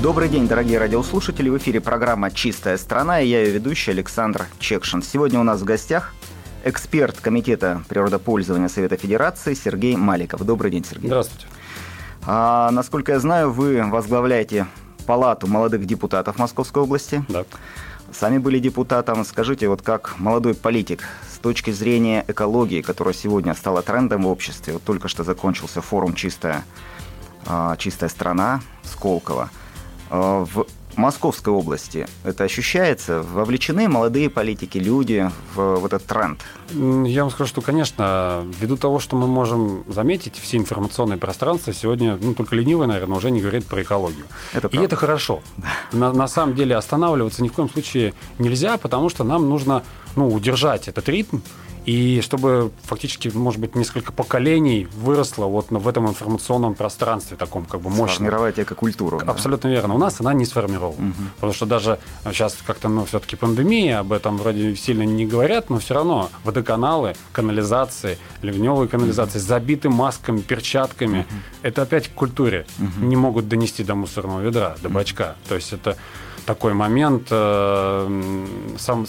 Добрый день, дорогие радиослушатели. В эфире программа «Чистая страна» и я ее ведущий Александр Чекшин. Сегодня у нас в гостях эксперт Комитета природопользования Совета Федерации Сергей Маликов. Добрый день, Сергей. Здравствуйте. А, насколько я знаю, вы возглавляете Палату молодых депутатов Московской области. Да. Сами были депутатом. Скажите, вот как молодой политик, с точки зрения экологии, которая сегодня стала трендом в обществе, вот только что закончился форум «Чистая, а, чистая страна» Сколково. А, В Московской области это ощущается? Вовлечены молодые политики, люди в, в этот тренд? Я вам скажу, что, конечно, ввиду того, что мы можем заметить, все информационные пространства сегодня, ну, только ленивый, наверное, уже не говорит про экологию. Это И правда. это хорошо. На, на самом деле останавливаться ни в коем случае нельзя, потому что нам нужно ну, удержать этот ритм, и чтобы фактически, может быть, несколько поколений выросло вот в этом информационном пространстве таком как бы мощном. Сформировать экокультуру. да? Абсолютно верно. У нас она не сформирована. Потому что даже сейчас как-то, ну, все-таки пандемия, об этом вроде сильно не говорят, но все равно водоканалы, канализации, ливневые канализации забиты масками, перчатками. Это опять к культуре. Не могут донести до мусорного ведра, до бачка. То есть это такой момент э, сам,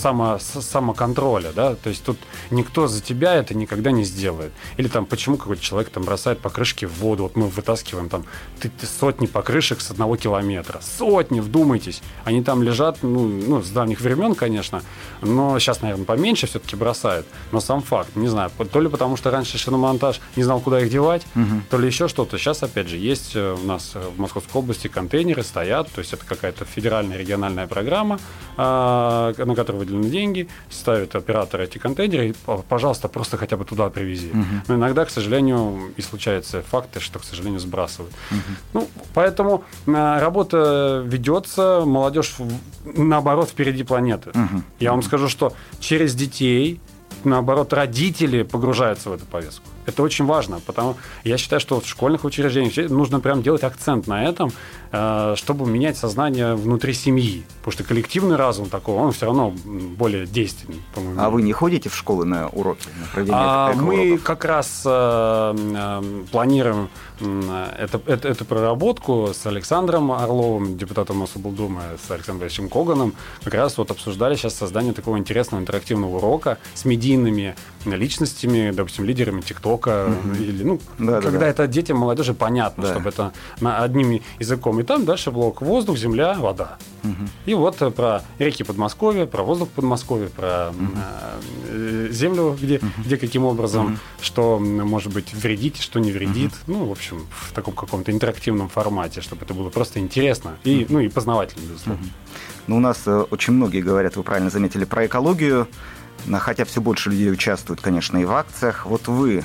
само, самоконтроля, да, то есть тут никто за тебя это никогда не сделает. Или там, почему какой-то человек там бросает покрышки в воду, вот мы вытаскиваем там ты- ты сотни покрышек с одного километра, сотни, вдумайтесь, они там лежат, ну, ну, с давних времен, конечно, но сейчас, наверное, поменьше все-таки бросают, но сам факт, не знаю, то ли потому, что раньше шиномонтаж не знал, куда их девать, то ли еще что-то. Сейчас, опять же, есть э, у нас э, в Московской области контейнеры стоят, то есть это какая-то федеральная региональная программа, а, на которую выделены деньги, ставят оператор эти контейнеры, и, пожалуйста, просто хотя бы туда привези. Но иногда, к сожалению, и случаются факты, что, к сожалению, сбрасывают. Ну, поэтому э, работа ведется, молодежь, наоборот, впереди планеты. Я вам скажу, что через детей наоборот, родители погружаются в эту повестку. Это очень важно, потому я считаю, что в школьных учреждениях нужно прям делать акцент на этом, э, чтобы менять сознание внутри семьи. Потому что коллективный разум такого, он все равно более действенный, по-моему. А вы не ходите в школы на уроки, на А, мы как раз э, э, планируем это, это- эту проработку с Александром Орловым, депутатом Мособлдумы, с Александром Борисовичем Коганом. Как раз вот обсуждали сейчас создание такого интересного интерактивного урока с медийными личностями, допустим, лидерами ТикТока. Или, ну, когда это детям, молодежи понятно, Да. чтобы это на одним языком. И там дальше блок воздух, земля, вода. И вот э, про реки Подмосковья, про воздух Подмосковья, про э, землю, где, где каким образом, что может быть вредит, что не вредит. Ну, в общем, в таком каком-то интерактивном формате, чтобы это было просто интересно и, ну, и познавательно, безусловно. Ну, у нас э, очень многие говорят, вы правильно заметили, про экологию, хотя все больше людей участвуют, конечно, и в акциях. Вот вы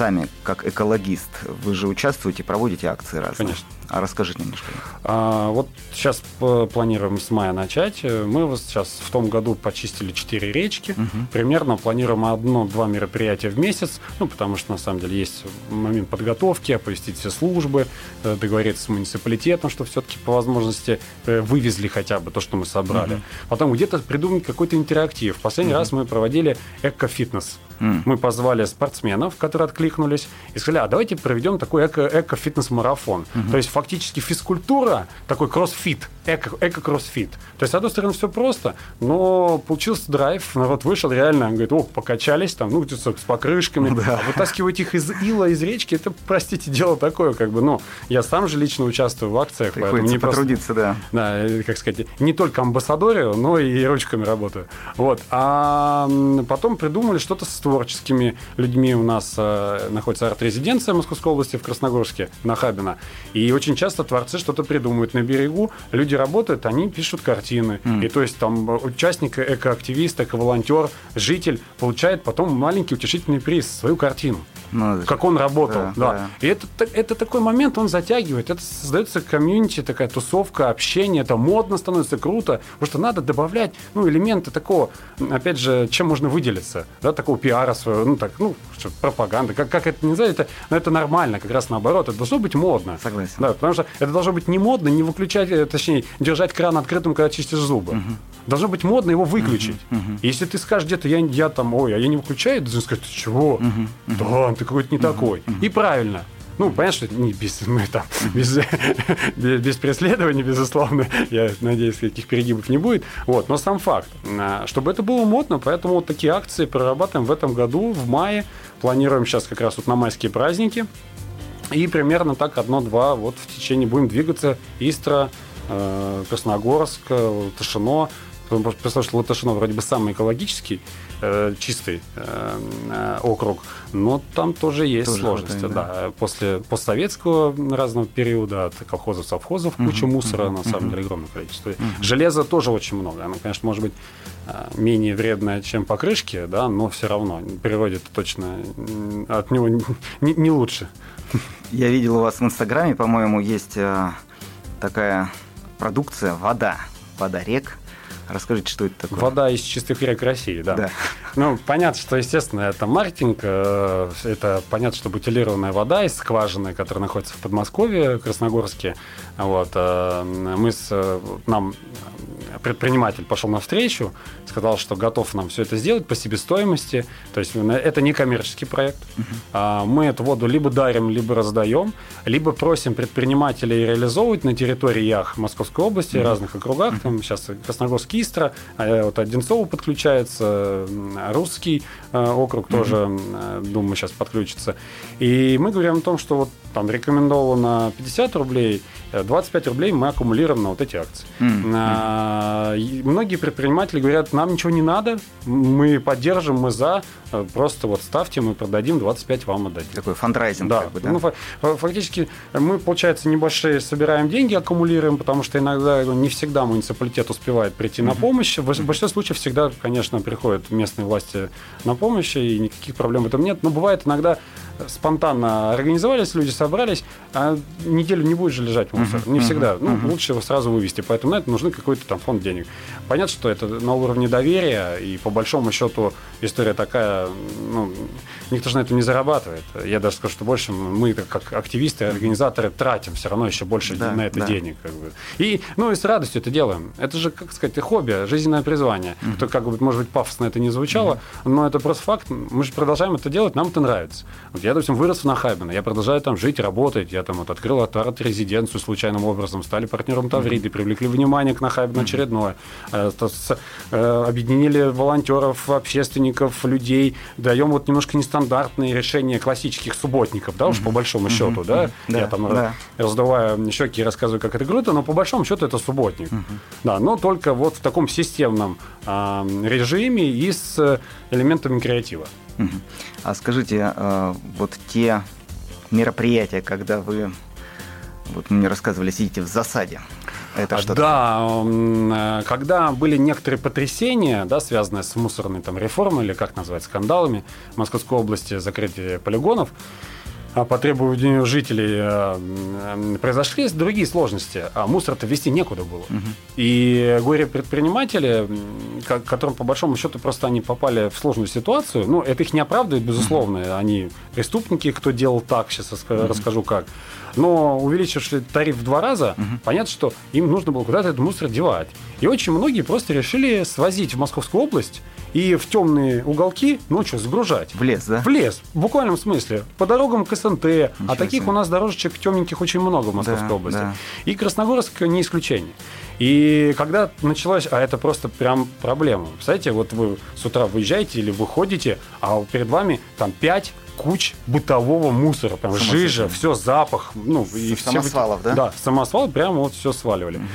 сами, как экологист, вы же участвуете, проводите акции разные. Конечно. А расскажите немножко. А, вот сейчас планируем с мая начать. Мы вот сейчас в том году почистили 4 речки. Примерно планируем одно-два мероприятия в месяц. Ну, потому что на самом деле есть момент подготовки, оповестить все службы, э, договориться с муниципалитетом, что все-таки по возможности э, вывезли хотя бы то, что мы собрали. Потом где-то придумать какой-то интерактив. Последний раз мы проводили эко-фитнес. М. Мы позвали спортсменов, которые откликнулись, и сказали, а давайте проведем такой эко- эко-фитнес-марафон. То есть фактически физкультура, такой кроссфит, эко- эко-кроссфит. То есть, с одной стороны, все просто, но получился драйв, народ вышел, реально, он говорит, о, покачались там, ну, где-то с покрышками, а вытаскивать их из ила, из речки, это, простите, дело такое, как бы, ну, я сам же лично участвую в акциях, Приходится не просто- потрудиться, да. да, э, как сказать, не только амбассадорию, но и ручками работаю. Вот. А потом придумали что-то с творческими людьми. У нас э, находится арт-резиденция Московской области в Красногорске, на Хабина. И очень часто творцы что-то придумывают на берегу. Люди работают, они пишут картины. И то есть там участник, экоактивист, эко-волонтер, житель получает потом маленький утешительный приз, свою картину. ну, как он работал. Да, да. Да. И это, это такой момент, он затягивает. Это создается комьюнити, такая тусовка, общение, это модно становится, круто. Потому что надо добавлять ну, элементы такого, опять же, чем можно выделиться, да, такого пиара своего, ну, так, ну, что, пропаганда, как, как это не знаю, это, но это нормально, как раз наоборот, это должно быть модно. Согласен. Да, потому что это должно быть не модно, не выключать, э, точнее, держать кран открытым, когда чистишь зубы. Угу. Должно быть модно его выключить. Угу. Угу. Если ты скажешь где-то, я, я там, ой, а я не выключаю, ты должен сказать, ты чего? Угу. Да, ты какой-то не угу. такой. Угу. И правильно. Ну, понятно, что не без, мы там, без, без, без преследования, безусловно, я надеюсь, каких перегибов не будет. Вот, но сам факт, а, чтобы это было модно, поэтому вот такие акции прорабатываем в этом году, в мае. Планируем сейчас как раз вот на майские праздники. И примерно так одно-два вот в течение будем двигаться. Истра, э, Красногорск, Ташино. Представляешь, что Латышино вроде бы самый экологический, э, чистый э, э, округ, но там тоже есть тоже сложности. Хватает, да. да. После постсоветского разного периода от колхозов, совхозов куча угу, мусора, угу, на самом угу. деле, огромное количество. Угу. Железа тоже очень много. Оно, конечно, может быть э, менее вредное, чем покрышки, да, но все равно природе это точно от него не, не лучше. Я видел у вас в Инстаграме, по-моему, есть э, такая продукция вода, вода рек. Расскажите, что это такое? Вода из чистых рек России, да. да. Ну, понятно, что, естественно, это маркетинг. Э, это понятно, что бутилированная вода из скважины, которая находится в Подмосковье, Красногорске. Вот. Э, мы с, нам предприниматель пошел навстречу, сказал, что готов нам все это сделать по себестоимости. То есть это не коммерческий проект. Uh-huh. Мы эту воду либо дарим, либо раздаем, либо просим предпринимателей реализовывать на территориях Московской области, uh-huh. разных округах. Uh-huh. Там сейчас Красногорский Истра, а вот Одинцово подключается, русский э, округ тоже, э, думаю, сейчас подключится. И мы говорим о том, что вот там рекомендовано 50 рублей, 25 э, рублей мы аккумулируем на вот эти акции. Mm-hmm. Многие предприниматели говорят, нам ничего не надо, мы поддержим, мы за, э, просто вот ставьте, мы продадим, 25 вам отдадим. Такой фандрайзинг. Да, как бы, да? Ну, фактически мы, получается, небольшие собираем деньги, аккумулируем, потому что иногда не всегда муниципалитет успевает прийти mm-hmm. на помощь. В большинстве случаев всегда, конечно, приходят местные власти на помощь, и никаких проблем в этом нет. Но бывает иногда спонтанно организовались, люди собрались, а неделю не будет же лежать мусор. Uh-huh, не всегда. Uh-huh, ну, uh-huh. лучше его сразу вывести. Поэтому на это нужны какой-то там фонд денег. Понятно, что это на уровне доверия, и по большому счету история такая, ну, никто же на этом не зарабатывает. Я даже скажу, что больше мы, как активисты, организаторы, тратим все равно еще больше да, на это да. денег. Как бы. И, ну, и с радостью это делаем. Это же, как сказать, хобби, жизненное призвание. Uh-huh. То, как бы, может быть, пафосно это не звучало, uh-huh. но это просто факт. Мы же продолжаем это делать, нам это нравится. Вот я, допустим, вырос в Нахабино, я продолжаю там жить, работать. Я там вот открыл арт-резиденцию случайным образом, стали партнером Тавриды, mm-hmm. привлекли внимание к Нахабино mm-hmm. очередное. Э, э, объединили волонтеров, общественников, людей, даем вот немножко нестандартные решения классических субботников, да, уж по большому mm-hmm. счету, да. Mm-hmm. Я там да. раздуваю щеки и рассказываю, как это круто, но по большому счету это субботник. Mm-hmm. Да, но только вот в таком системном э, режиме и с элементами креатива. А скажите, а, вот те мероприятия, когда вы, вот мне рассказывали, сидите в засаде, это что? Да, э, когда были некоторые потрясения, да, связанные с мусорной там, реформой, или как назвать, скандалами в Московской области, закрытие полигонов, по требованию жителей э, произошли другие сложности, а мусор-то вести некуда было. Угу. И горе-предприниматели, которым по большому счету просто они попали в сложную ситуацию, ну, это их не оправдывает, безусловно, угу. они преступники, кто делал так, сейчас угу. расскажу как. Но увеличивший тариф в два раза, угу. понятно, что им нужно было куда-то этот мусор девать. И очень многие просто решили свозить в Московскую область и в темные уголки ночью загружать. В лес, да? В лес, в буквальном смысле. По дорогам к СНТ. Ничего а таких себе. у нас дорожечек темненьких очень много в Московской да, области. Да. И Красногорск не исключение. И когда началось, а это просто прям проблема. Представляете, вот вы с утра выезжаете или выходите, а перед вами там пять куч бытового мусора, прям жижа, все запах, ну и самосвалов, все, да? Да, самосвал прямо вот все сваливали. Угу.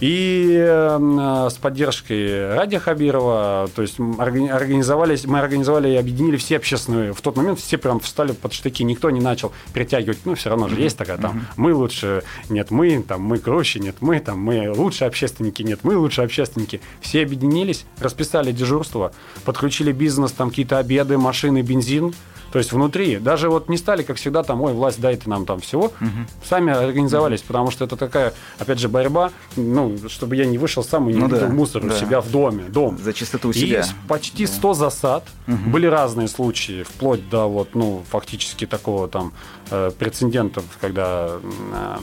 И э, с поддержкой Ради Хабирова, то есть организовались, мы организовали и объединили все общественные, в тот момент все прям встали под штыки, никто не начал притягивать, ну, все равно же есть такая там, мы лучше, нет, мы, там, мы круче, нет, мы, там, мы лучше общественники, нет, мы лучше общественники. Все объединились, расписали дежурство, подключили бизнес, там, какие-то обеды, машины, бензин, То есть внутри, даже вот не стали, как всегда, там, ой, власть, дайте нам там всего, угу. сами организовались, угу. потому что это такая, опять же, борьба, ну, чтобы я не вышел сам и не ну, да, мусор да. у себя в доме, дом. За чистоту себя. Есть почти 100 засад, угу. были разные случаи, вплоть до вот, ну, фактически такого там э, прецедентов, когда э,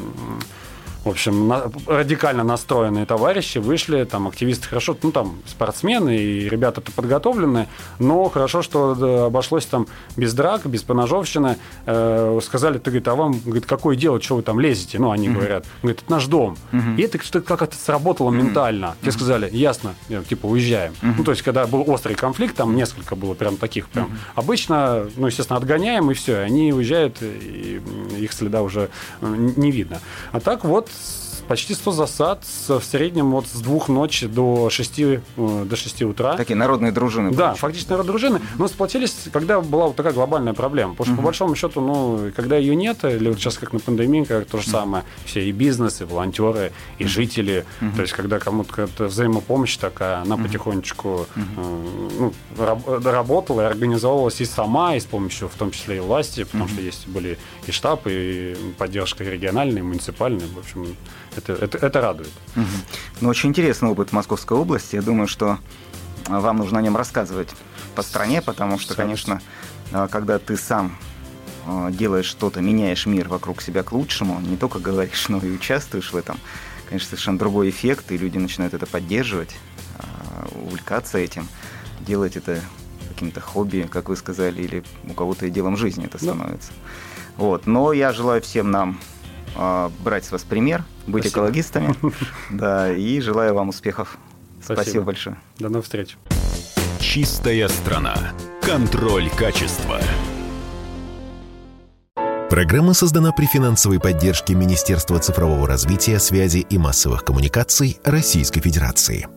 в общем, на, радикально настроенные товарищи вышли, там активисты хорошо, ну там спортсмены и ребята-то подготовленные, но хорошо, что обошлось там без драк, без поножовщины. Э, сказали, ты, говорит, а вам, говорит, какое дело, что вы там лезете? Ну, они mm-hmm. говорят, говорит, это наш дом. Mm-hmm. И это что как это сработало mm-hmm. ментально. Тебе сказали, ясно, типа, уезжаем. Mm-hmm. Ну, то есть, когда был острый конфликт, там несколько было прям таких прям. Mm-hmm. Обычно, ну, естественно, отгоняем, и все, они уезжают, и их следа уже не видно. А так вот, Peace. Почти 100 засад в среднем вот с двух ночи до 6, э, до 6 утра. Такие народные дружины. Да, фактически народные дружины. Но сплотились, когда была вот такая глобальная проблема. Потому что, угу. по большому счету, ну, когда ее нет, или вот сейчас как на пандемии, как то же самое, все и бизнес, и волонтеры, и жители. Угу. То есть, когда кому-то взаимопомощь такая, она угу. потихонечку э, ну, работала и организовывалась и сама, и с помощью, в том числе и власти, потому угу. что есть были и штаб, и поддержка региональная, и муниципальная. В общем, это, это, это радует. Угу. Ну, очень интересный опыт Московской области. Я думаю, что вам нужно о нем рассказывать по стране, потому что, конечно, а, когда ты сам а, делаешь что-то, меняешь мир вокруг себя к лучшему, не только говоришь, но и участвуешь в этом, конечно, совершенно другой эффект, и люди начинают это поддерживать, а, увлекаться этим, делать это каким-то хобби, как вы сказали, или у кого-то и делом жизни это становится. Да. Вот. Но я желаю всем нам а, брать с вас пример, быть Спасибо. экологистами. Да, и желаю вам успехов. Спасибо. Спасибо большое. До новых встреч. Чистая страна. Контроль качества. Программа создана при финансовой поддержке Министерства цифрового развития, связи и массовых коммуникаций Российской Федерации.